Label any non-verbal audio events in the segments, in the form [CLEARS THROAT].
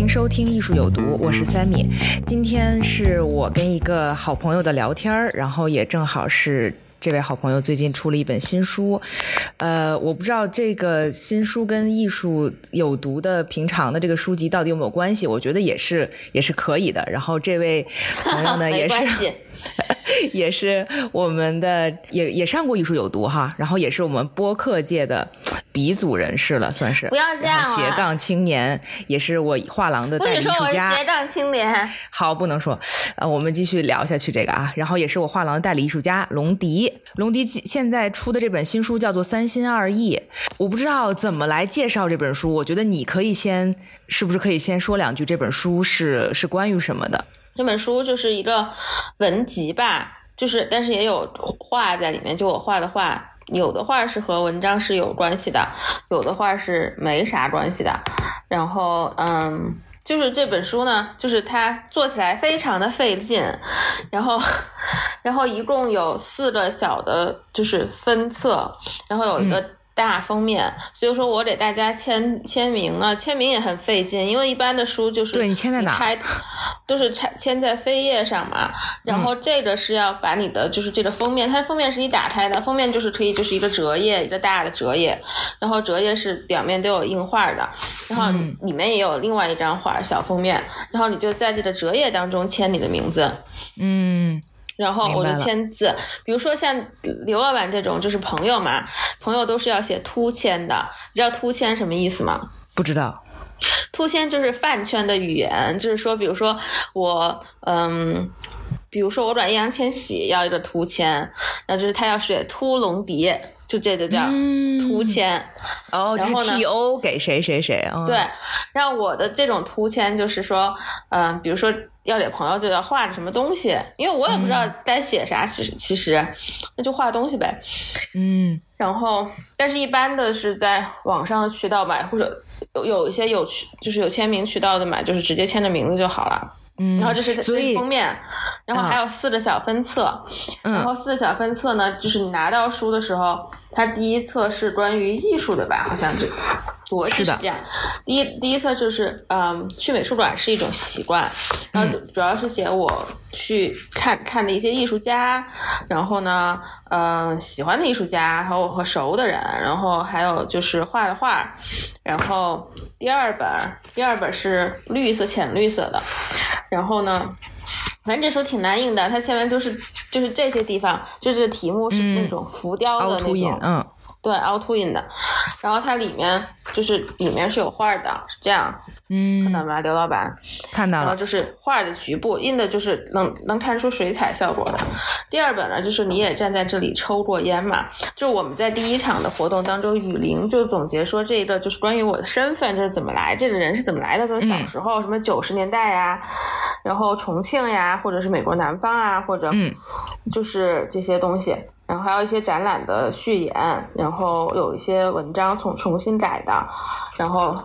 迎收听《艺术有毒》，我是 Sammy。今天是我跟一个好朋友的聊天儿，然后也正好是这位好朋友最近出了一本新书。呃，我不知道这个新书跟艺术有毒的平常的这个书籍到底有没有关系？我觉得也是，也是可以的。然后这位朋友呢，[LAUGHS] 也是也是我们的也也上过艺术有毒哈，然后也是我们播客界的鼻祖人士了，算是不要这样斜啊杠青年，也是我画廊的代理艺术家。斜杠青年，好，不能说，呃，我们继续聊下去这个啊，然后也是我画廊的代理艺术家龙迪，龙迪现在出的这本新书叫做《三心二意》，我不知道怎么来介绍这本书，我觉得你可以先，是不是可以先说两句这本书是是关于什么的？这本书就是一个文集吧，就是但是也有画在里面，就我画的画。有的画是和文章是有关系的，有的画是没啥关系的。然后，嗯，就是这本书呢，就是它做起来非常的费劲，然后，然后一共有四个小的，就是分册，然后有一个大封面，所以说我给大家签签名呢，签名也很费劲，因为一般的书就是对你签在哪儿？拆都是拆签在扉页上嘛，然后这个是要把你的就是这个封面，它封面是你打开的，封面就是可以就是一个折页，一个大的折页，然后折页是表面都有印画的，然后里面也有另外一张画小封面，然后你就在这个折页当中签你的名字，嗯，然后我就签字，比如说像刘老板这种就是朋友嘛，朋友都是要写突签的，你知道突签什么意思吗？不知道，突签就是饭圈的语言，就是说，比如说我，嗯，比如说我转易烊千玺要一个突签，那就是他要写突龙迪，就这就叫突签。哦，就是然后呢 T O 给谁谁谁，嗯、对，然后我的这种突签就是说，嗯、比如说要给朋友就要画个什么东西，因为我也不知道该写啥，其实其实那就画东西呗。嗯然后，但是一般的是在网上的渠道买，或者有有一些有渠就是有签名渠道的买，就是直接签着名字就好了。嗯，然后这是所以封面，然后啊还有四个小分册，嗯然后四个小分册呢，就是你拿到书的时候，它第一册是关于艺术的吧，好像是，我记是的是这样。第一第一册就是，嗯，去美术馆是一种习惯，然后主主要是写我去看看的一些艺术家，然后呢，嗯，喜欢的艺术家，还有我和熟的人，然后还有就是画的画，然后第二本第二本是绿色浅绿色的，然后呢。反正这书挺难印的，它前面都是就是这些地方，就是题目是那种浮雕的那种，凹，嗯对，凹凸印的。然后它里面就是里面是有画的，是这样，看到嗯，吗，刘老板？看到了，然后就是画的局部，印的就是能能看出水彩效果的。第二本呢，就是你也站在这里抽过烟嘛，就我们在第一场的活动当中，雨林就总结说这个就是关于我的身份，就是怎么来，这个人是怎么来的，就是小时候、什么九十年代呀，然后重庆呀，或者是美国南方啊，或者嗯就是这些东西。然后还有一些展览的序言，然后有一些文章重重新改的，然后，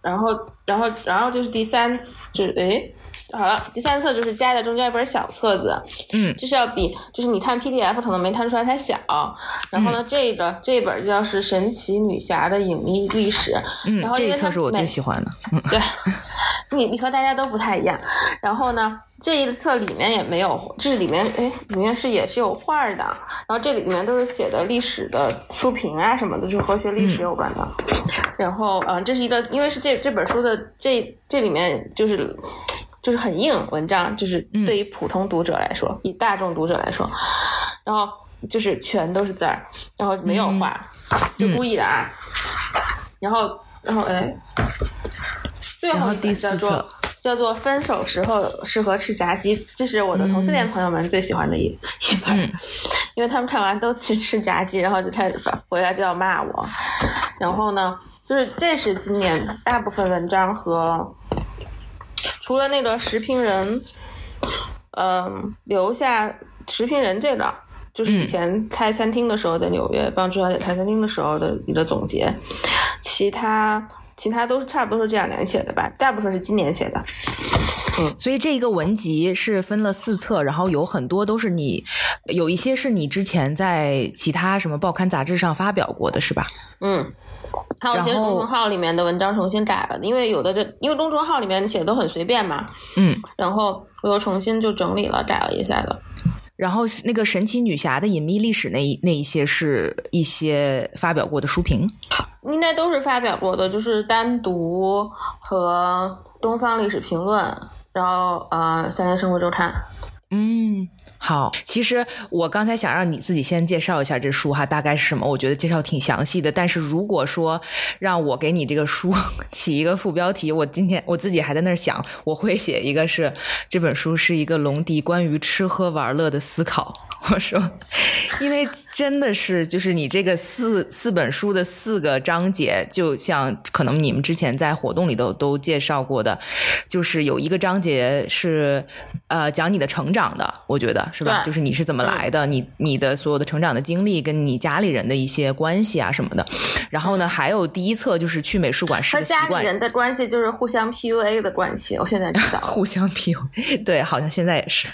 然后，然后，然后就是第三，就是诶，好了，第三册就是夹在中间一本小册子，嗯。就是要比就是你看 PDF 可能没看出来它小，然后呢，这个这本叫是《神奇女侠的隐秘历史》，嗯然后，这一册是我最喜欢的，嗯。对，[LAUGHS] 你你和大家都不太一样。然后呢，这一册里面也没有，这里面哎，里面是也是有画儿的。然后这里面都是写的历史的书评啊什么的，就是和学历史有关的。然后嗯、呃这是一个，因为是这这本书的这这里面就是。就是很硬文章，就是对于普通读者来说，以大众读者来说，然后就是全都是字儿，然后没有画，就故意的啊。然后，然后哎，最后第四册叫做《分手时候适合吃炸鸡》，这是我的同性恋朋友们最喜欢的一一本，[LAUGHS] 因为他们看完都去吃炸鸡，然后就开始回来就要骂我。然后呢，就是这是今年大部分文章和除了那个食评人，嗯，留下食评人这个。就是以前开餐厅的时候，在纽约帮朱小姐开餐厅的时候的一个总结，其他其他都是差不多是这两年写的吧，大部分是今年写的。嗯，所以这一个文集是分了四册，然后有很多都是你，有一些是你之前在其他什么报刊杂志上发表过的是吧？嗯，还有一些公众号里面的文章重新改了，因为有的这因为公众号里面写的都很随便嘛。嗯，然后我又重新就整理了改了一下的。然后那个神奇女侠的隐秘历史那一那一些是一些发表过的书评，应该都是发表过的，就是单独和东方历史评论，然后呃三联生活周刊。嗯，好。其实我刚才想让你自己先介绍一下这书哈，大概是什么？我觉得介绍挺详细的。但是如果说让我给你这个书起一个副标题，我今天我自己还在那儿想，我会写一个是这本书是一个龙迪关于吃喝玩乐的思考。我说，[LAUGHS] 因为真的是就是你这个四四本书的四个章节，就像可能你们之前在活动里头都介绍过的，就是有一个章节是呃讲你的成长的，我觉得是吧？就是你是怎么来的，你你的所有的成长的经历，跟你家里人的一些关系啊什么的。然后呢，还有第一册就是去美术馆是个习惯，人的关系就是互相 PUA 的关系。我现在知道，[LAUGHS] 互相 PUA，对，好像现在也是。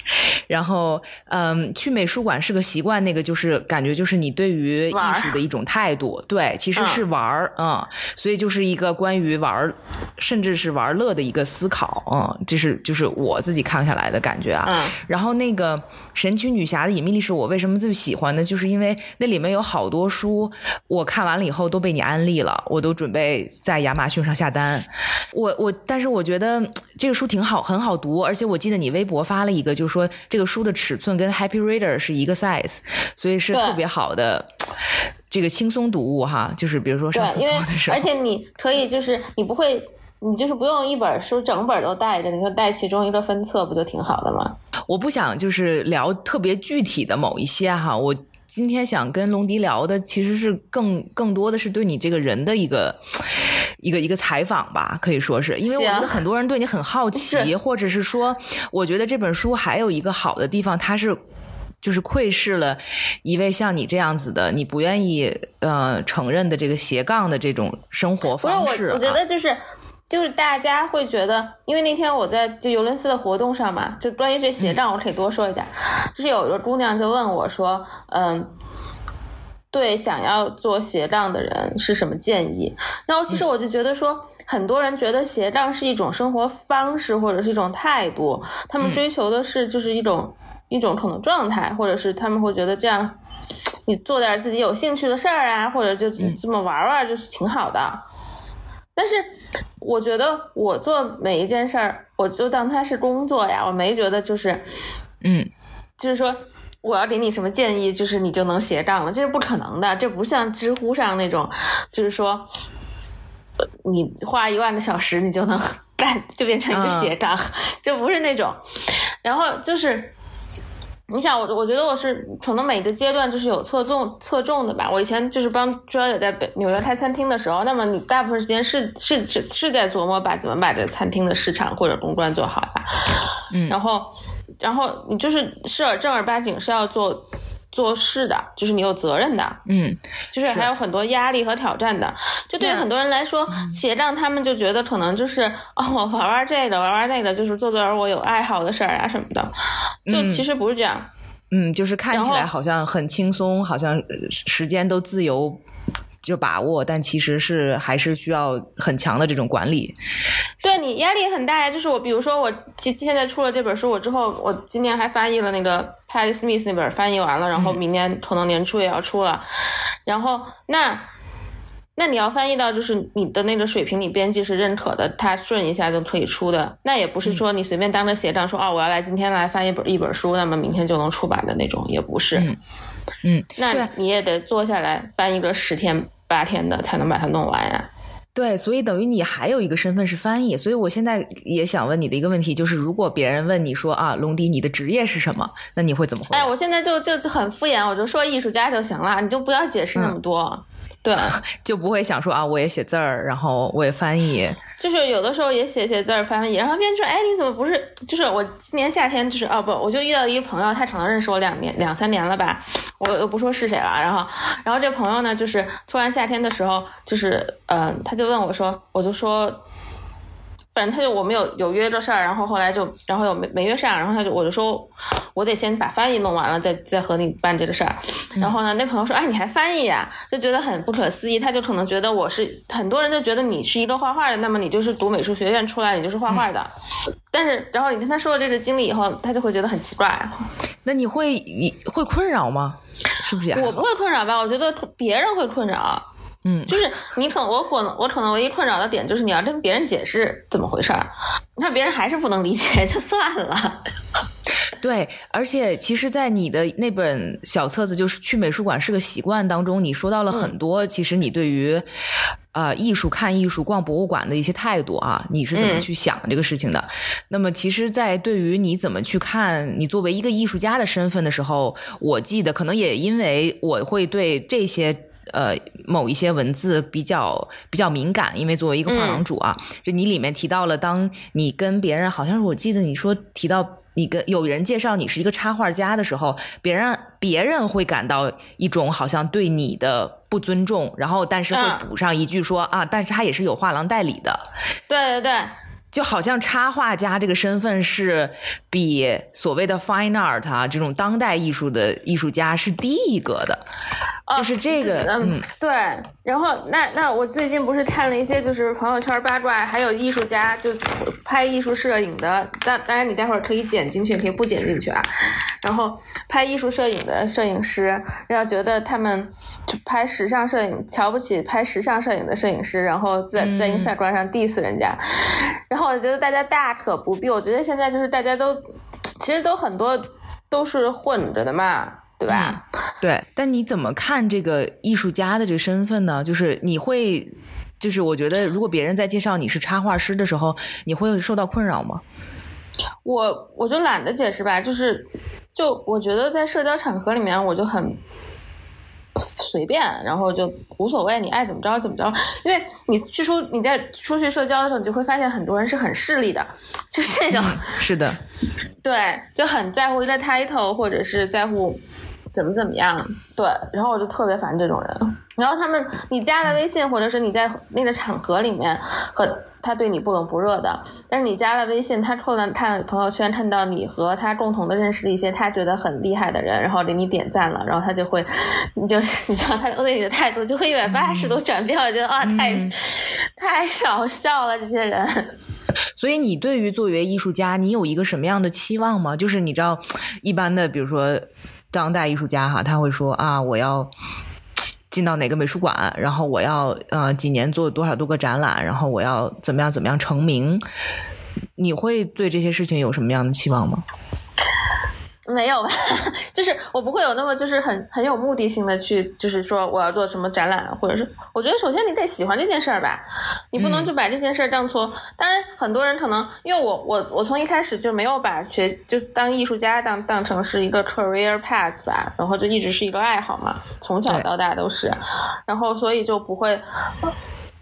然后嗯，去美术。馆是个习惯，那个就是感觉就是你对于艺术的一种态度，对，其实是玩儿，嗯，所以就是一个关于玩儿，甚至是玩乐的一个思考，嗯，这是就是我自己看下来的感觉啊。嗯，然后那个神奇女侠的隐秘历史，我为什么最喜欢呢？就是因为那里面有好多书，我看完了以后都被你安利了，我都准备在亚马逊上下单。我我，但是我觉得这个书挺好，很好读，而且我记得你微博发了一个，就是说这个书的尺寸跟 Happy Reader 是。一个 size，所以是特别好的这个轻松读物哈，就是比如说上厕所的时候，而且你可以就是你不会，你就是不用一本书整本都带着，你就带其中一个分册，不就挺好的吗？我不想就是聊特别具体的某一些哈，我今天想跟龙迪聊的其实是更更多的是对你这个人的一个一个一个采访吧，可以说是因为我觉得很多人对你很好奇，或者是说，我觉得这本书还有一个好的地方，它是。就是窥视了一位像你这样子的，你不愿意呃承认的这个斜杠的这种生活方式。我我觉得就是就是大家会觉得，因为那天我在就尤伦斯的活动上嘛，就关于这斜杠，我可以多说一点。就是有一个姑娘就问我说，嗯，对想要做斜杠的人是什么建议？然后其实我就觉得说，很多人觉得斜杠是一种生活方式或者是一种态度，他们追求的是就是一种。一种可能状态，或者是他们会觉得这样，你做点自己有兴趣的事儿啊，或者就这么玩玩，就是挺好的。但是我觉得我做每一件事儿，我就当它是工作呀，我没觉得就是，嗯，就是说我要给你什么建议，就是你就能斜杠了，这是不可能的。这不像知乎上那种，就是说，你花一万个小时，你就能干，就变成一个斜杠，就不是那种。然后就是。你想我，我觉得我是可能每个阶段就是有侧重侧重的吧。我以前就是帮朱小姐在北纽约开餐厅的时候，那么你大部分时间是是是是在琢磨把怎么把这餐厅的市场或者公关做好吧。嗯，然后然后你就是是正儿八经是要做。做事的，就是你有责任的，嗯，就是还有很多压力和挑战的。就对很多人来说，斜杠他们就觉得可能就是哦，我玩玩这个，玩玩那个，就是做做我有爱好的事儿啊什么的。就其实不是这样，嗯，就是看起来好像很轻松，好像时间都自由。就把握，但其实是还是需要很强的这种管理。对你压力很大呀，就是我，比如说我现现在出了这本书，我之后我今年还翻译了那个 Patty Smith 那本，翻译完了，然后明年可能年初也要出了。然后那那你要翻译到就是你的那个水平，你编辑是认可的，他顺一下就可以出的。那也不是说你随便当着斜杠说啊，我要来今天来翻一本一本书，那么明天就能出版的那种，也不是。嗯，那你也得坐下来翻译个十天。八天的才能把它弄完呀，对，所以等于你还有一个身份是翻译。所以我现在也想问你的一个问题，就是如果别人问你说啊，龙迪，你的职业是什么？那你会怎么回答？哎，我现在就就就很敷衍，我就说艺术家就行了，你就不要解释那么多。对，[LAUGHS] 就不会想说啊，我也写字儿，然后我也翻译，就是有的时候也写写字儿翻译，然后别人说，哎，你怎么不是？就是我今年夏天就是哦不，我就遇到一个朋友，他可能认识我两年两三年了吧，我又不说是谁了，然后然后这朋友呢，就是突然夏天的时候，就是嗯，他就问我说，我就说。反正他就我们有有约这事儿，然后后来就然后又没没约上，然后他就我就说，我得先把翻译弄完了，再再和你办这个事儿。然后呢，那朋友说，哎，你还翻译呀？就觉得很不可思议。他就可能觉得我是很多人就觉得你是一个画画的，那么你就是读美术学院出来，你就是画画的。[LAUGHS] 但是然后你跟他说了这个经历以后，他就会觉得很奇怪。那你会你会困扰吗？是不是？我不会困扰吧？我觉得别人会困扰。嗯，就是你可能我可能我可能唯一困扰的点就是你要跟别人解释怎么回事儿，那别人还是不能理解 [LAUGHS] 就算了。对，而且其实，在你的那本小册子，就是去美术馆是个习惯当中，你说到了很多，其实你对于啊艺术、看艺术、逛博物馆的一些态度啊，你是怎么去想这个事情的？那么，其实，在对于你怎么去看你作为一个艺术家的身份的时候，我记得可能也因为我会对这些。呃，某一些文字比较比较敏感，因为作为一个画廊主啊，就你里面提到了，当你跟别人，好像是我记得你说提到你跟有人介绍你是一个插画家的时候，别人别人会感到一种好像对你的不尊重，然后但是会补上一句说啊，但是他也是有画廊代理的，对对对，就好像插画家这个身份是比所谓的 fine art 啊这种当代艺术的艺术家是低一格的。就是这个，嗯，对。然后，那那我最近不是看了一些，就是朋友圈八卦，还有艺术家就拍艺术摄影的。但当然，你待会儿可以剪进去，可以不剪进去啊。然后拍艺术摄影的摄影师，要觉得他们就拍时尚摄影，瞧不起拍时尚摄影的摄影师，然后在在 Instagram 上 diss 人家。然后我觉得大家大可不必。我觉得现在就是大家都其实都很多都是混着的嘛。对吧？对，但你怎么看这个艺术家的这个身份呢？就是你会，就是我觉得，如果别人在介绍你是插画师的时候，你会受到困扰吗？我我就懒得解释吧，就是就我觉得在社交场合里面，我就很随便，然后就无所谓，你爱怎么着怎么着。因为你去出你在出去社交的时候，你就会发现很多人是很势利的，就是那种是的，对，就很在乎一个 title 或者是在乎。怎么怎么样？对，然后我就特别烦这种人。然后他们，你加了微信，或者是你在那个场合里面和他对你不冷不热的，但是你加了微信，他突然看朋友圈，看到你和他共同的认识的一些他觉得很厉害的人，然后给你点赞了，然后他就会，[LAUGHS] 你就 [LAUGHS] 你知道他对你的态度就会一百八十度转变，我觉得啊，太太少笑了，这些人。[LAUGHS] 所以你对于作为艺术家，你有一个什么样的期望吗？就是你知道，一般的，比如说。当代艺术家哈，他会说啊，我要进到哪个美术馆，然后我要呃几年做多少多个展览，然后我要怎么样怎么样成名。你会对这些事情有什么样的期望吗？没有吧，[LAUGHS] 就是我不会有那么就是很很有目的性的去，就是说我要做什么展览，或者是我觉得首先你得喜欢这件事儿吧，你不能就把这件事儿当做。当然很多人可能因为我我我从一开始就没有把学就当艺术家当当成是一个 career path 吧，然后就一直是一个爱好嘛，从小到大都是，然后所以就不会。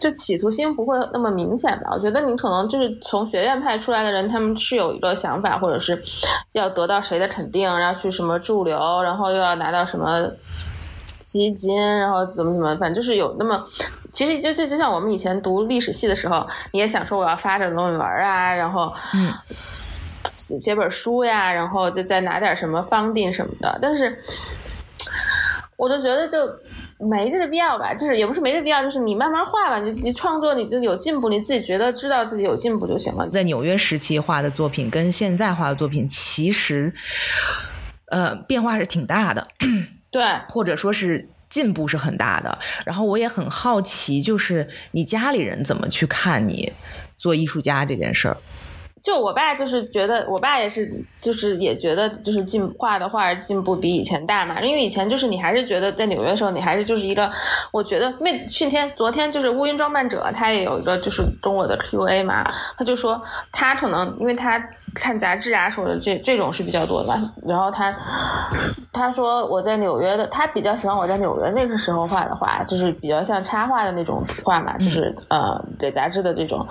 就企图心不会那么明显吧？我觉得你可能就是从学院派出来的人，他们是有一个想法，或者是要得到谁的肯定，然后去什么驻留，然后又要拿到什么基金，然后怎么怎么，反正就是有那么，其实就就就像我们以前读历史系的时候，你也想说我要发展论文啊，然后嗯，写本书呀，然后再再拿点什么方定什么的，但是我就觉得就。没这个必要吧，就是也不是没这必要，就是你慢慢画吧，你你创作你就有进步，你自己觉得知道自己有进步就行了。在纽约时期画的作品跟现在画的作品，其实呃变化是挺大的，对，[CLEARS THROAT] 或者说是进步是很大的。然后我也很好奇，就是你家里人怎么去看你做艺术家这件事儿？就我爸就是觉得，我爸也是，就是也觉得，就是进画的画进步比以前大嘛。因为以前就是你还是觉得在纽约的时候，你还是就是一个，我觉得那去天昨天就是乌云装扮者，他也有一个就是跟我的 Q&A 嘛，他就说他可能因为他。看杂志啊，什么的这这种是比较多的吧。然后他他说我在纽约的，他比较喜欢我在纽约那个时候画的画，就是比较像插画的那种画嘛，就是呃给杂志的这种。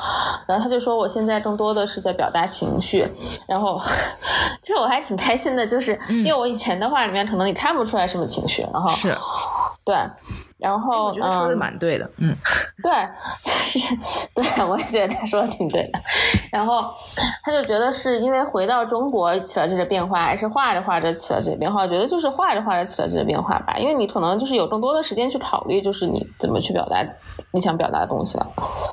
然后他就说我现在更多的是在表达情绪。然后 [LAUGHS] 其实我还挺开心的，就是因为我以前的画里面可能你看不出来什么情绪。然后是，对。然后我觉得说的蛮对的，嗯，[LAUGHS] 对，就是对，我也觉得他说的挺对的。然后他就觉得是因为回到中国起了这个变化，还是画着画着起了这个变化？我觉得就是画着画着起了这个变化吧，因为你可能就是有更多的时间去考虑，就是你怎么去表达你想表达的东西了。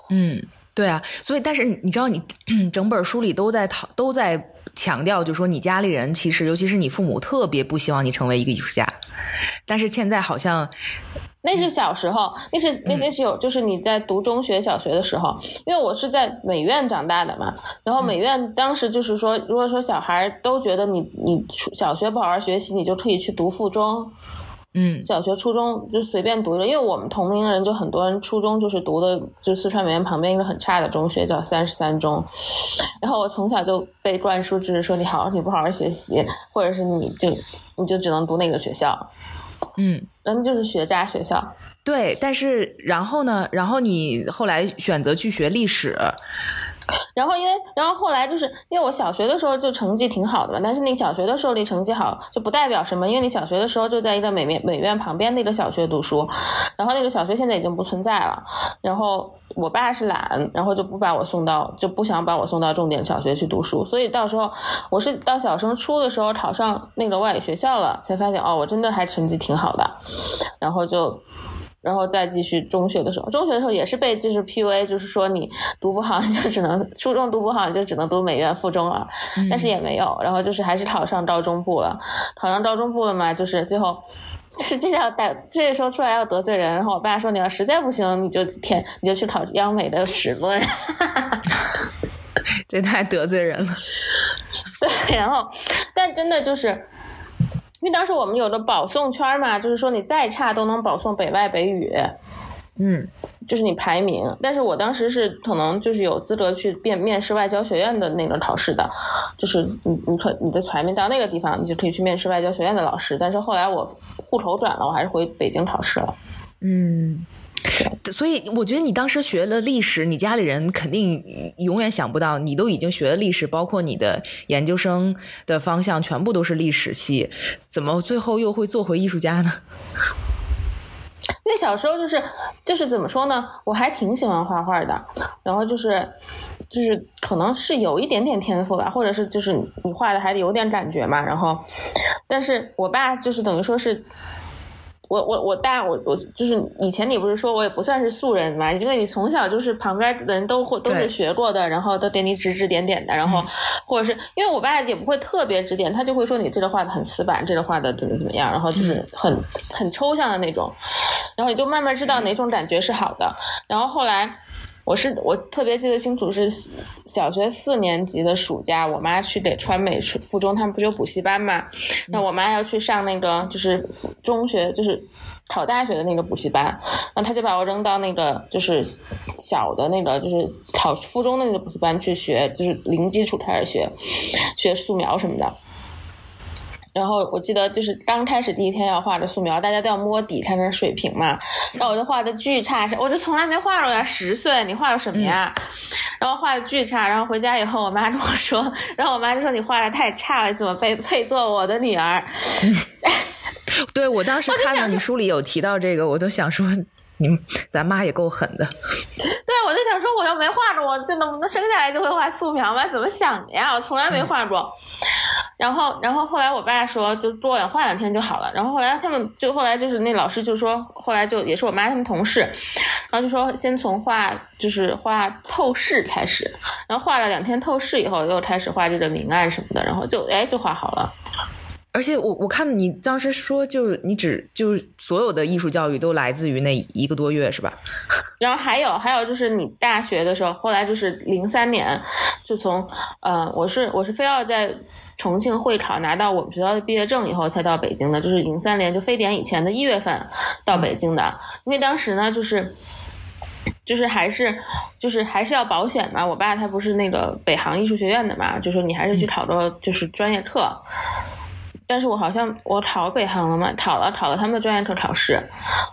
嗯，对啊，所以但是你知道，你 [CLEARS THROAT] 整本书里都在讨都在强调，就说你家里人其实尤其是你父母特别不希望你成为一个艺术家，但是现在好像。那是小时候，那是那那是有，就是你在读中学、小学的时候，因为我是在美院长大的嘛。然后美院当时就是说，如果说小孩都觉得你你小学不好好学习，你就可以去读附中，嗯，小学、初中就随便读一个。因为我们同龄人就很多人初中就是读的，就四川美院旁边一个很差的中学叫三十三中。然后我从小就被灌输，就是说你好，你不好好学习，或者是你就你就只能读那个学校。嗯，人就是学渣学校，对。但是然后呢？然后你后来选择去学历史，然后因为，然后后来就是因为我小学的时候就成绩挺好的嘛。但是你小学的时候你成绩好就不代表什么，因为你小学的时候就在一个美院美院旁边那个小学读书，然后那个小学现在已经不存在了。然后我爸是懒，然后就不把我送到，就不想把我送到重点小学去读书。所以到时候我是到小升初的时候考上那个外语学校了，才发现哦，我真的还成绩挺好的。然后就，然后再继续中学的时候，中学的时候也是被就是 PUA，就是说你读不好就只能初中读不好就只能读美院附中了，但是也没有。然后就是还是考上高中部了，考上高中部了嘛，就是最后。是这要带，这时候出来要得罪人。然后我爸说：“你要实在不行，你就填，你就去考央美的史论。[LAUGHS] ”这太得罪人了。[LAUGHS] 对，然后，但真的就是，因为当时我们有个保送圈嘛，就是说你再差都能保送北外北语。嗯。就是你排名，但是我当时是可能就是有资格去面面试外交学院的那个考试的，就是你你可你的排名到那个地方，你就可以去面试外交学院的老师。但是后来我户口转了，我还是回北京考试了。嗯，所以我觉得你当时学了历史，你家里人肯定永远想不到，你都已经学了历史，包括你的研究生的方向全部都是历史系，怎么最后又会做回艺术家呢？[LAUGHS] 那小时候就是就是怎么说呢，我还挺喜欢画画的，然后就是就是可能是有一点点天赋吧，或者是就是你画的还得有点感觉嘛，然后，但是我爸就是等于说是。我我我大我我就是以前你不是说我也不算是素人嘛，因为你从小就是旁边的人都会都是学过的，然后都给你指指点点的，然后或者是因为我爸也不会特别指点，他就会说你这个画的很死板，这个画的怎么怎么样，然后就是很很抽象的那种，然后你就慢慢知道哪种感觉是好的，然后后来。我是我特别记得清楚，是小学四年级的暑假，我妈去给川美附中，他们不是有补习班嘛？那我妈要去上那个就是中学，就是考大学的那个补习班，然后他就把我扔到那个就是小的那个就是考附中的那个补习班去学，就是零基础开始学，学素描什么的。然后我记得就是刚开始第一天要画的素描，大家都要摸底看看水平嘛。然后我就画的巨差，我就从来没画过呀。十岁你画的什么呀？然后画的巨差。然后回家以后，我妈跟我说，然后我妈就说你画的太差了，怎么配配做我的女儿？[LAUGHS] 对我当时看到你书里有提到这个，我都想说，你咱妈也够狠的。对，我就想说，我又没画着，我这能不能生下来就会画素描吗？怎么想的呀？我从来没画过。然后，然后后来我爸说，就多两画两天就好了。然后后来他们就后来就是那老师就说，后来就也是我妈他们同事，然后就说先从画就是画透视开始，然后画了两天透视以后，又开始画这个明暗什么的，然后就哎就画好了。而且我我看你当时说，就是你只就是所有的艺术教育都来自于那一个多月，是吧？[LAUGHS] 然后还有还有就是你大学的时候，后来就是零三年，就从呃，我是我是非要在重庆会考拿到我们学校的毕业证以后才到北京的，就是零三年就非典以前的一月份到北京的，因为当时呢就是。就是还是就是还是要保险嘛，我爸他不是那个北航艺术学院的嘛，就说你还是去考个就是专业课。但是我好像我考北航了嘛，考了考了他们的专业课考试，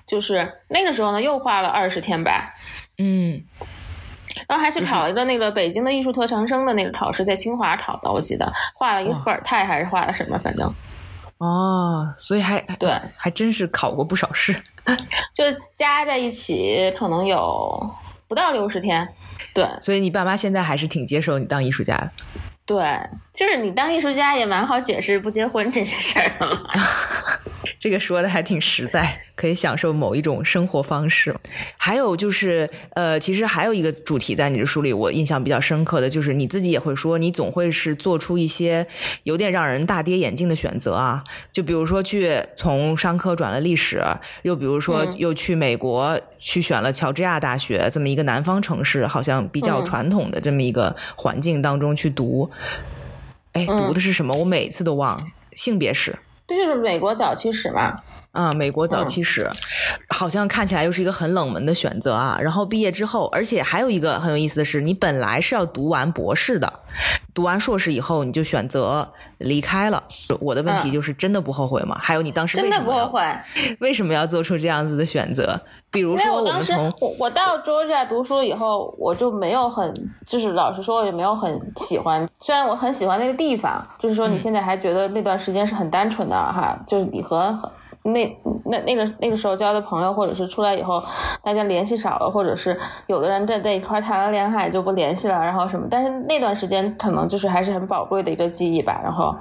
就是那个时候呢又花了二十天吧，嗯，然后还去考了一个那个北京的艺术特长生的那个考试，在清华考的，我记得画了一个伏尔泰还是画了什么，反正哦，所以还对，还真是考过不少试，[LAUGHS] 就加在一起可能有不到六十天，对，所以你爸妈现在还是挺接受你当艺术家的。对，就是你当艺术家也蛮好解释不结婚这些事儿的嘛。[LAUGHS] 这个说的还挺实在，可以享受某一种生活方式。还有就是，呃，其实还有一个主题在你的书里，我印象比较深刻的就是你自己也会说，你总会是做出一些有点让人大跌眼镜的选择啊。就比如说去从商科转了历史，又比如说嗯又去美国去选了乔治亚大学这么一个南方城市，好像比较嗯传统的这么一个环境当中去读。哎，嗯读的是什么？我每次都忘。性别史。这就是美国早期史嘛。啊、美国早嗯期史，好像看起来又是一个很冷门的选择啊。然后毕业之后，而且还有一个很有意思的是，你本来是要读完博士的，读完硕士以后你就选择离开了。我的问题嗯就是，真的不后悔吗？还有你当时为真的什么不后悔，为什么要做出这样子的选择？比如说，我当时我我到 Georgia 读书以后，我就没有很，就是老实说，我也没有很喜欢。虽然我很喜欢那个地方，就是说你现在还觉得那段时间是很单纯的哈，就是你和那那那个那个时候交的朋友，或者是出来以后大家联系少了，或者是有的人在在一块谈了恋爱就不联系了，然后什么，但是那段时间可能就是还是很宝贵的一个记忆吧。然后，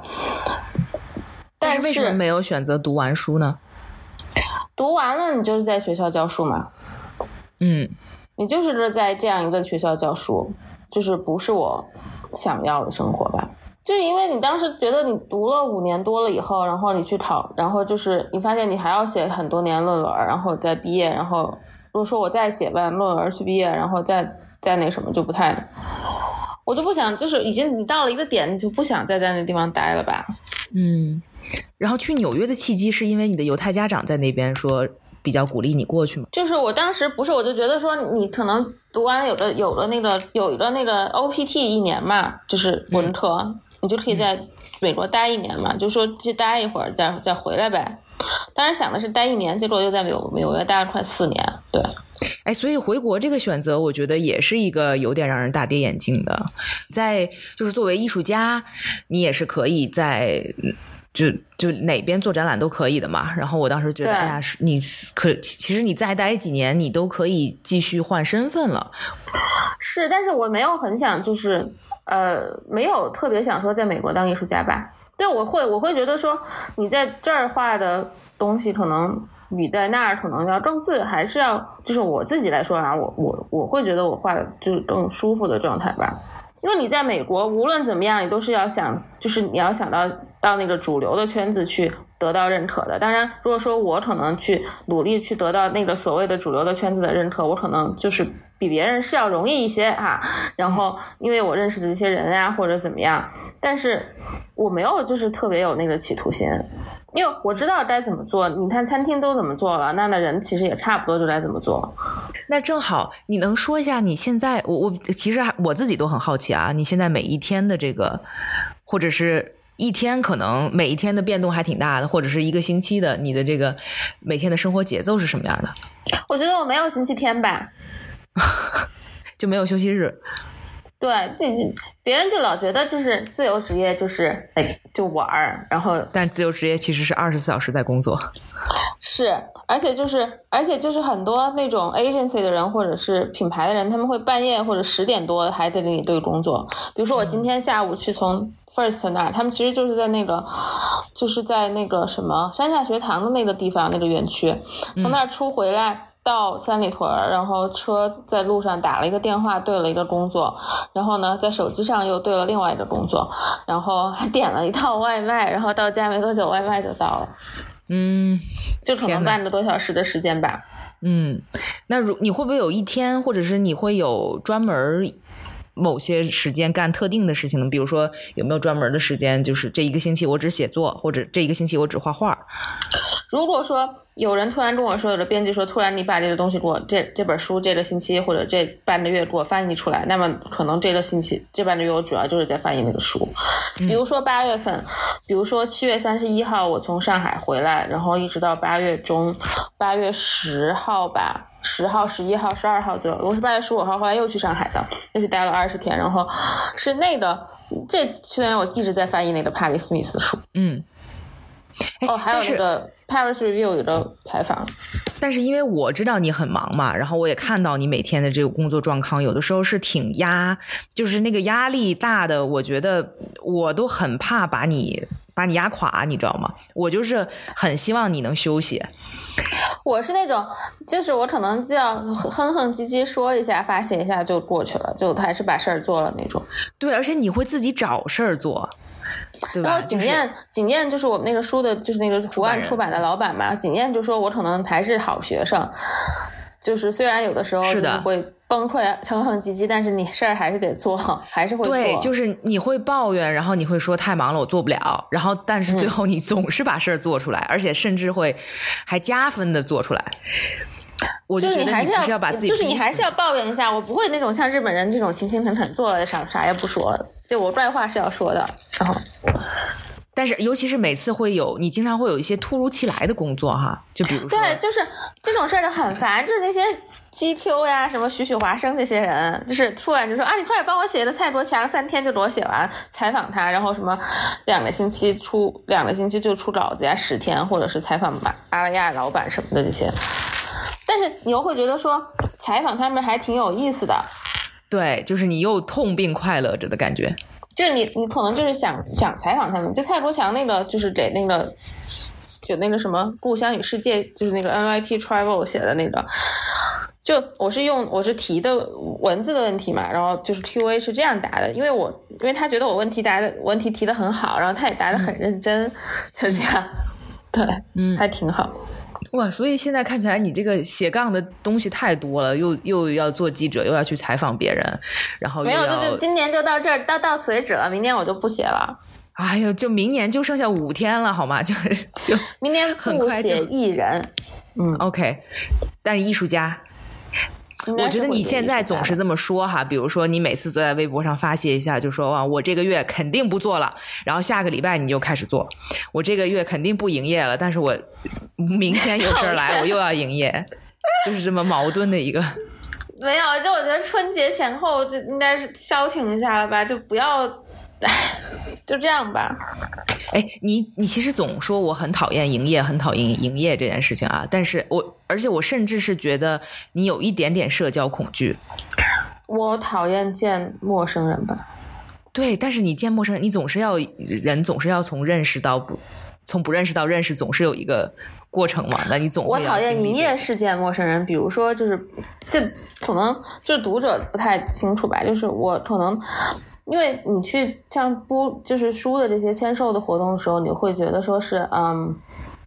但但是为什么没有选择读完书呢？读完了，你就是在学校教书嘛。嗯，你就是在这样一个学校教书，就是不是我想要的生活吧？就是因为你当时觉得你读了五年多了以后，然后你去考，然后就是你发现你还要写很多年论文，然后再毕业，然后如果说我再写完论文去毕业，然后再再那什么就不太，我就不想，就是已经你到了一个点，你就不想再在那地方待了吧？嗯，然后去纽约的契机是因为你的犹太家长在那边说比较鼓励你过去吗？就是我当时不是，我就觉得说你可能读完有的有了那个有一个那个 OPT 一年嘛，就是文科，你就可以在美国待一年嘛，就说去待一会儿再再回来呗。当时想的是待一年，结果又在纽纽约待了快四年，对。哎，所以回国这个选择，我觉得也是一个有点让人大跌眼镜的。在就是作为艺术家，你也是可以在嗯就就哪边做展览都可以的嘛。然后我当时觉得，对哎呀，是你可其实你再待几年，你都可以继续换身份了。是，但是我没有很想，就是呃，没有特别想说在美国当艺术家吧。对，我会，我会觉得说你在这儿画的东西，可能比在那儿可能要更自，还是要，就是我自己来说啊，我我我会觉得我画的就是更舒服的状态吧。因为你在美国，无论怎么样，你都是要想，就是你要想到到那个主流的圈子去得到认可的。当然，如果说我可能去努力去得到那个所谓的主流的圈子的认可，我可能就是比别人是要容易一些哈。然后，因为我认识的这些人啊，或者怎么样，但是我没有就是特别有那个企图心。因为我知道该怎么做，你看餐厅都怎么做了，那那人其实也差不多就该怎么做。那正好，你能说一下你现在，我我其实还我自己都很好奇啊，你现在每一天的这个，或者是一天可能每一天的变动还挺大的，或者是一个星期的，你的这个每天的生活节奏是什么样的？我觉得我没有星期天吧，[LAUGHS] 就没有休息日？对，这别人就老觉得就是自由职业就是哎就玩儿，然后但自由职业其实是二十四小时在工作。[LAUGHS] 是，而且就是而且就是很多那种 agency 的人或者是品牌的人，他们会半夜或者十点多还在那里对工作。比如说我今天下午去从 First 那儿，他们其实就是在那个就是在那个什么山下学堂的那个地方那个园区，从那儿出回来。到三里屯，然后车在路上打了一个电话，对了一个工作，然后呢，在手机上又对了另外一个工作，然后还点了一套外卖，然后到家没多久，外卖就到了，嗯就可能半个多小时的时间吧。嗯，那如你会不会有一天，或者是你会有专门某些时间干特定的事情呢？比如说有没有专门的时间，就是这一个星期我只写作，或者这一个星期我只画画？如果说有人突然跟我说，有的编辑说，突然你把这个东西给我这这本书这个星期或者这半个月给我翻译出来，那么可能这个星期这半个月我主要就是在翻译那个书。比如说八月份，比如说七月三十一号我从上海回来，然后一直到八月中，八月十号吧。十号、十一号、十二号左右，我是八月十五号，后来又去上海的，又去待了二十天，然后是那个这虽然我一直在翻译那个帕里斯密斯的书，嗯，哎哦，还有那个 Paris Review 有个采访，但是因为我知道你很忙嘛，然后我也看到你每天的这个工作状况，有的时候是挺压，就是那个压力大的，我觉得我都很怕把你把你压垮，你知道吗？我就是很希望你能休息。我是那种，就是我可能就要哼哼唧唧说一下，发泄一下就过去了，就还是把事儿做了那种。对，而且你会自己找事儿做，对吧？然后景就是燕，景燕就是我们那个书的，就是那个图案出版的老板嘛。景燕就说，我可能还是好学生，就是虽然有的时候是的会崩溃、哼哼唧唧，但是你事儿还是得做，还是会做。对，就是你会抱怨，然后你会说太忙了，我做不了，然后但是最后你总是把事儿做出来，而且甚至会还加分的做出来。我就觉得你是要把自己就是你还是要抱怨一下，我不会那种像日本人这种勤勤恳恳做了啥啥也不说，就我怪话是要说的。然后但是尤其是每次会有你经常会有一些突如其来的工作哈，就比如说对，就是这种事儿就很烦，就是那些 GQ 呀，什么许许华生这些人，就是突然就说啊，你快点帮我写的蔡卓强，三天就给我写完，采访他，然后什么两个星期出两个星期就出稿子呀，十天，或者是采访吧阿拉亚老板什么的这些。但是你又会觉得说采访他们还挺有意思的，对，就是你又痛并快乐着的感觉。就是你你可能就是想想采访他们，就蔡国强那个就是给那个就那个什么《故乡与世界》，就是那个 NYT Travel 写的那个。就我是用我是提的文字的问题嘛，然后就是 Q&A 是这样答的，因为我因为他觉得我问题答的问题提的很好，然后他也答的很认真，[LAUGHS] 就是这样，对，嗯还挺好。哇，所以现在看起来你这个斜杠的东西太多了，又又要做记者，又要去采访别人，然后没有，就就今年就到这儿，到到此为止了，明年我就不写了，哎呦，就明年就剩下五天了，好吗？就就明年不很快就写艺人。嗯，OK，但是艺术家，我觉得你现在总是这么说哈，比如说你每次都在微博上发泄一下，就说哇，我这个月肯定不做了，然后下个礼拜你就开始做，我这个月肯定不营业了，但是我明天有事儿来，[LAUGHS] 我又要营业，就是这么矛盾的一个。没有，就我觉得春节前后就应该是消停一下了吧，就不要，唉，就这样吧。哎，你你其实总说我很讨厌营业，很讨厌营业这件事情啊，但是我而且我甚至是觉得你有一点点社交恐惧。我讨厌见陌生人吧，对，但是你见陌生人，你总是要人总是要从认识到不，从不认识到认识，总是有一个过程嘛。那你总会我讨厌经历这个营业事件陌生人，比如说就是，这可能就是读者不太清楚吧，就是我可能。因为你去像播就是书的这些签售的活动的时候，你会觉得说是嗯，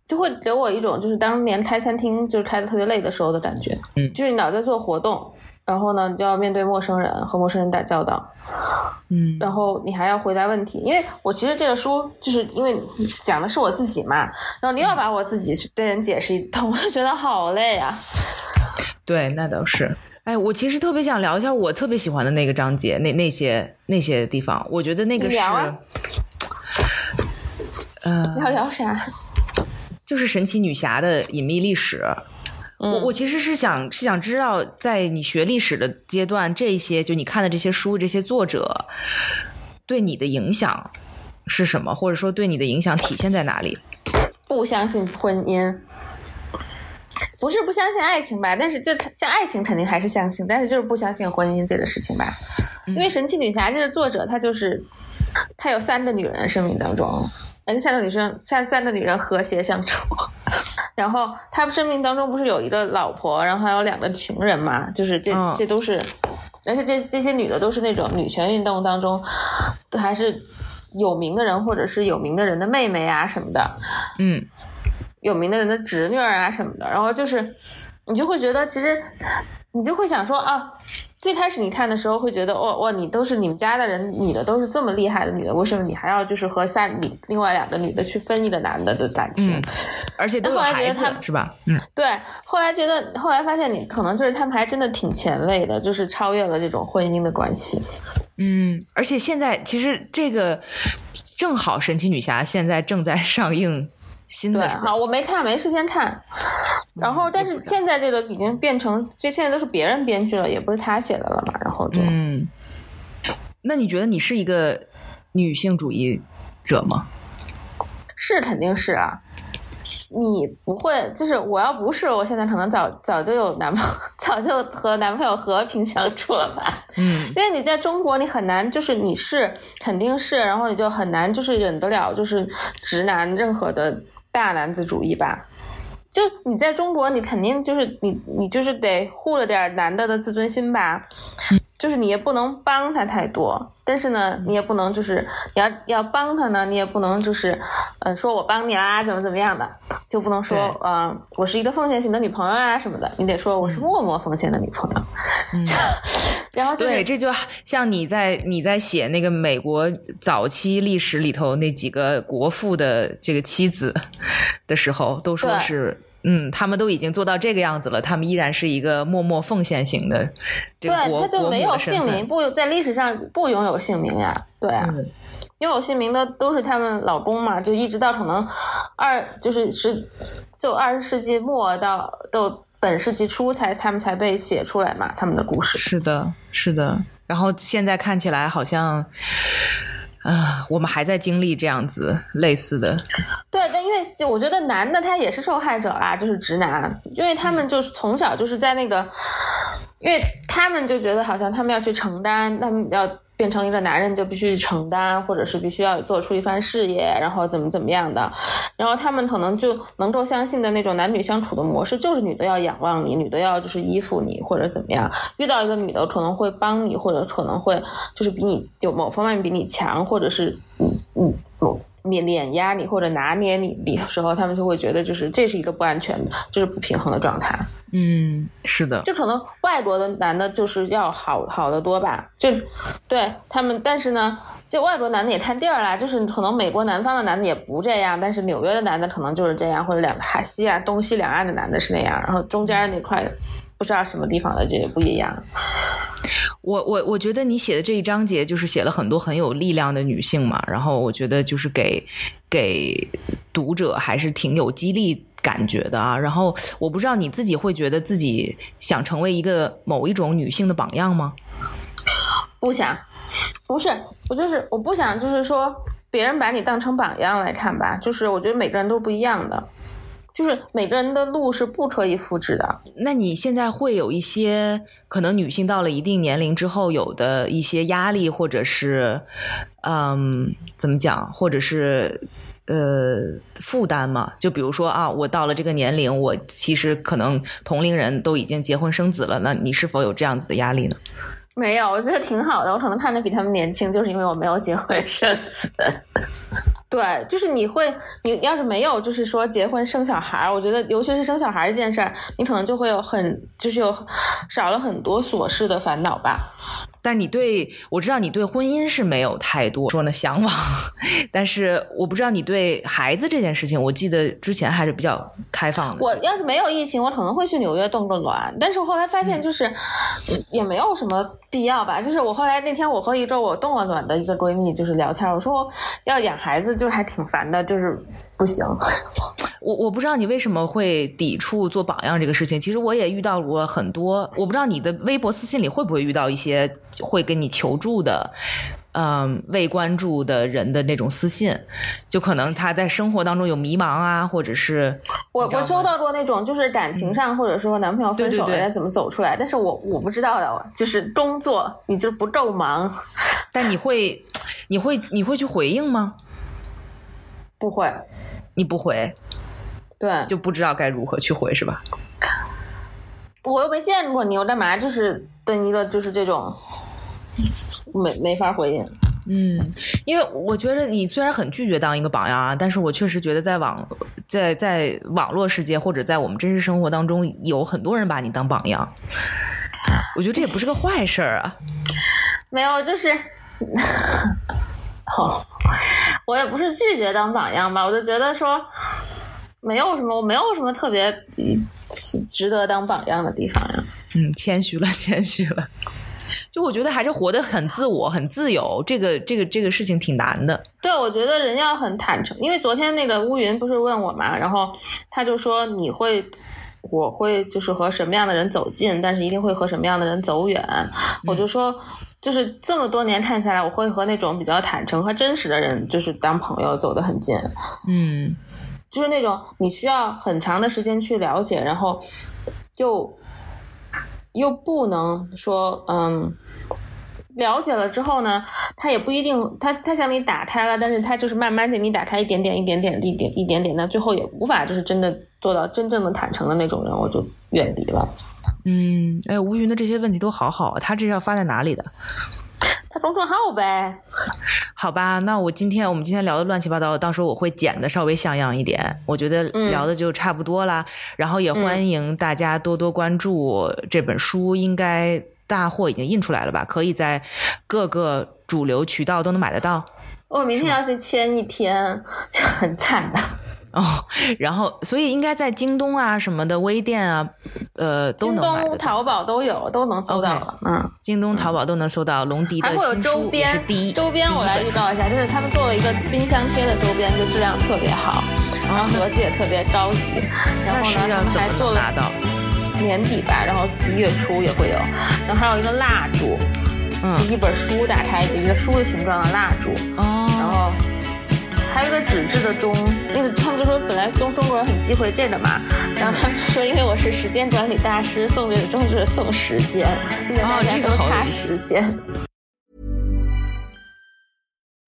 就会给我一种就是当年开餐厅就是开的特别累的时候的感觉，嗯就是你老在做活动，然后呢，你就要面对陌生人和陌生人打交道，嗯然后你还要回答问题，因为我其实这个书就是因为讲的是我自己嘛，然后你又要把我自己去对人解释一通，我就觉得好累啊。对，那倒是。哎，我其实特别想聊一下我特别喜欢的那个章节，那那些那些地方，我觉得那个是，呃，要聊啥？就是神奇女侠的隐秘历史。我嗯我其实是想是想知道，在你学历史的阶段，这些就你看的这些书，这些作者对你的影响是什么，或者说对你的影响体现在哪里？不相信婚姻，不是不相信爱情吧？但是这像爱情肯定还是相信，但是就是不相信婚姻这个事情吧。因为神奇女侠这个作者，她就是她有三个女人生命当中，而且三个女生三三个女人和谐相处，然后他生命当中不是有一个老婆，然后还有两个情人嘛？就是这、嗯这都是，而且这这些女的都是那种女权运动当中，都还是有名的人，或者是有名的人的妹妹啊什么的，嗯有名的人的侄女儿啊什么的。然后就是你就会觉得，其实你就会想说啊。最开始你看的时候会觉得，哦哇，你都是你们家的人，女的都是这么厉害的女的，为什么你还要就是和三另另外两个女的去分一个男的的感情？嗯，而且都有后来觉孩子得他是吧？嗯对，后来觉得，后来发现你可能就是他们还真的挺前卫的，就是超越了这种婚姻的关系。嗯，而且现在其实这个正好《神奇女侠》现在正在上映新，的好，我没看，没时间看。然后，但是现在这个已经变成，这现在都是别人编剧了，也不是他写的了嘛。然后就，嗯，那你觉得你是一个女性主义者吗？是肯定是啊。你不会，就是我要不是，我现在可能早早就有男朋友，[LAUGHS] 早就和男朋友和平相处了吧。嗯 [LAUGHS] 因为你在中国，你很难，就是你是肯定是，然后你就很难，就是忍得了，就是直男任何的大男子主义吧。就你在中国，你肯定就是你，你就是得护着点男的的自尊心吧。就是你也不能帮他太多，但是呢，你也不能就是你要要帮他呢，你也不能就是，呃，说我帮你啦，怎么怎么样的，就不能说对，呃，我是一个奉献型的女朋友啊什么的，你得说我是默默奉献的女朋友。嗯，[LAUGHS] 然后就是对，这就像你在你在写那个美国早期历史里头那几个国父的这个妻子的时候，都说是。嗯，他们都已经做到这个样子了，他们依然是一个默默奉献型的这个对，他就没有姓名。不在历史上不拥有姓名呀，对啊，嗯拥有姓名的都是他们老公嘛，就一直到可能二就是十就二十世纪末到到本世纪初才他们才被写出来嘛，他们的故事。是的，是的。然后现在看起来好像，啊、我们还在经历这样子类似的。对，但因为我觉得男的他也是受害者啊，就是直男，因为他们就是从小就是在那个，因为他们就觉得好像他们要去承担，他们要变成一个男人就必须承担，或者是必须要做出一番事业，然后怎么怎么样的，然后他们可能就能够相信的那种男女相处的模式，就是女的要仰望你，女的要就是依附你或者怎么样，遇到一个女的可能会帮你，或者可能会就是比你有某方面比你强，或者是嗯嗯。碾碾压你或者拿捏你的时候，他们就会觉得就是这是一个不安全的，就是不平衡的状态。嗯，是的，就可能外国的男的就是要好好的多吧，就对他们，但是呢，就外国男的也看地儿啦，就是可能美国南方的男的也不这样，但是纽约的男的可能就是这样，或者两个海西啊东西两岸的男的是那样，然后中间那块不知道什么地方的这也不一样。我我我觉得你写的这一章节就是写了很多很有力量的女性嘛，然后我觉得就是给给读者还是挺有激励感觉的啊。然后我不知道你自己会觉得自己想成为一个某一种女性的榜样吗？不想，不是，我就是我不想，就是说别人把你当成榜样来看吧，就是我觉得每个人都不一样的，就是每个人的路是不可以复制的。那你现在会有一些可能女性到了一定年龄之后有的一些压力，或者是嗯，怎么讲，或者是呃负担嘛？就比如说啊，我到了这个年龄，我其实可能同龄人都已经结婚生子了，那你是否有这样子的压力呢？没有，我觉得挺好的。我可能看着比他们年轻，就是因为我没有结婚生子。[LAUGHS] 对，就是你会，你要是没有，就是说结婚生小孩儿，我觉得尤其是生小孩儿这件事儿，你可能就会有很，就是有少了很多琐事的烦恼吧。但你对我知道你对婚姻是没有太多说呢向往，但是我不知道你对孩子这件事情，我记得之前还是比较开放的。我要是没有疫情，我可能会去纽约动个卵，但是我后来发现就是、嗯也没有什么必要吧。就是我后来那天我和一个我动了卵的一个闺蜜就是聊天，我说要养孩子就是还挺烦的，就是不行。[LAUGHS] 我我不知道你为什么会抵触做榜样这个事情。其实我也遇到过很多，我不知道你的微博私信里会不会遇到一些会跟你求助的，嗯，未关注的人的那种私信，就可能他在生活当中有迷茫啊，或者是我我收到过那种就是感情上、或者说男朋友分手了该怎么走出来，但是我我不知道的，就是工作你就不够忙，但你会你会你会去回应吗？[LAUGHS] 不会。你不回，对，就不知道该如何去回，是吧？我又没见过你，我干嘛就是对你的就是这种没没法回应。嗯，因为我觉得你虽然很拒绝当一个榜样啊，但是我确实觉得在网在在网络世界或者在我们真实生活当中，有很多人把你当榜样。我觉得这也不是个坏事儿啊。没有，就是，[LAUGHS] 哦，我也不是拒绝当榜样吧，我就觉得说没有什么，我没有什么特别值得当榜样的地方呀。嗯，谦虚了，[LAUGHS] 谦虚了。就我觉得还是活得很自我、很自由，这个、这个、这个事情挺难的。对，我觉得人要很坦诚，因为昨天那个乌云不是问我嘛，然后他就说你会，我会就是和什么样的人走近，但是一定会和什么样的人走远。我就说，就是这么多年看下来，我会和那种比较坦诚和真实的人，就是当朋友走得很近。嗯，就是那种你需要很长的时间去了解，然后又又不能说嗯。了解了之后呢，他也不一定，他他向你打开了，但是他就是慢慢给你打开一点点、一点点、一点一点点，那最后也无法就是真的做到真正的坦诚的那种人，我就远离了。嗯，哎，吴云的这些问题都好好，他这是要发在哪里的？他公众号呗。[LAUGHS] 好吧，那我今天我们今天聊的乱七八糟，到时候我会剪的稍微像样一点。我觉得聊的就差不多啦，然后也欢迎大家多多关注这本书，应该。大货已经印出来了吧？可以在各个主流渠道都能买得到。我明天要去签一天，就很惨的。哦，然后所以应该在京东啊什么的微店啊，呃都能买。京东、淘宝都有，都能搜到。嗯，京东、淘宝都能搜到龙迪的新书。周边是第一。周边我来预告一下，就是他们做了一个冰箱贴的周边，就质量特别好，然后盒子也特别高级。然后呢，他们还做了。年底吧，然后一月初也会有，然后还有一个蜡烛，嗯，一本书打开一个书的形状的蜡烛，哦，然后还有一个纸质的钟，那个他们就说本来中中国人很忌讳这个嘛，然后他们说因为我是时间管理大师，送这个钟就是送时间，因为大家都差时间。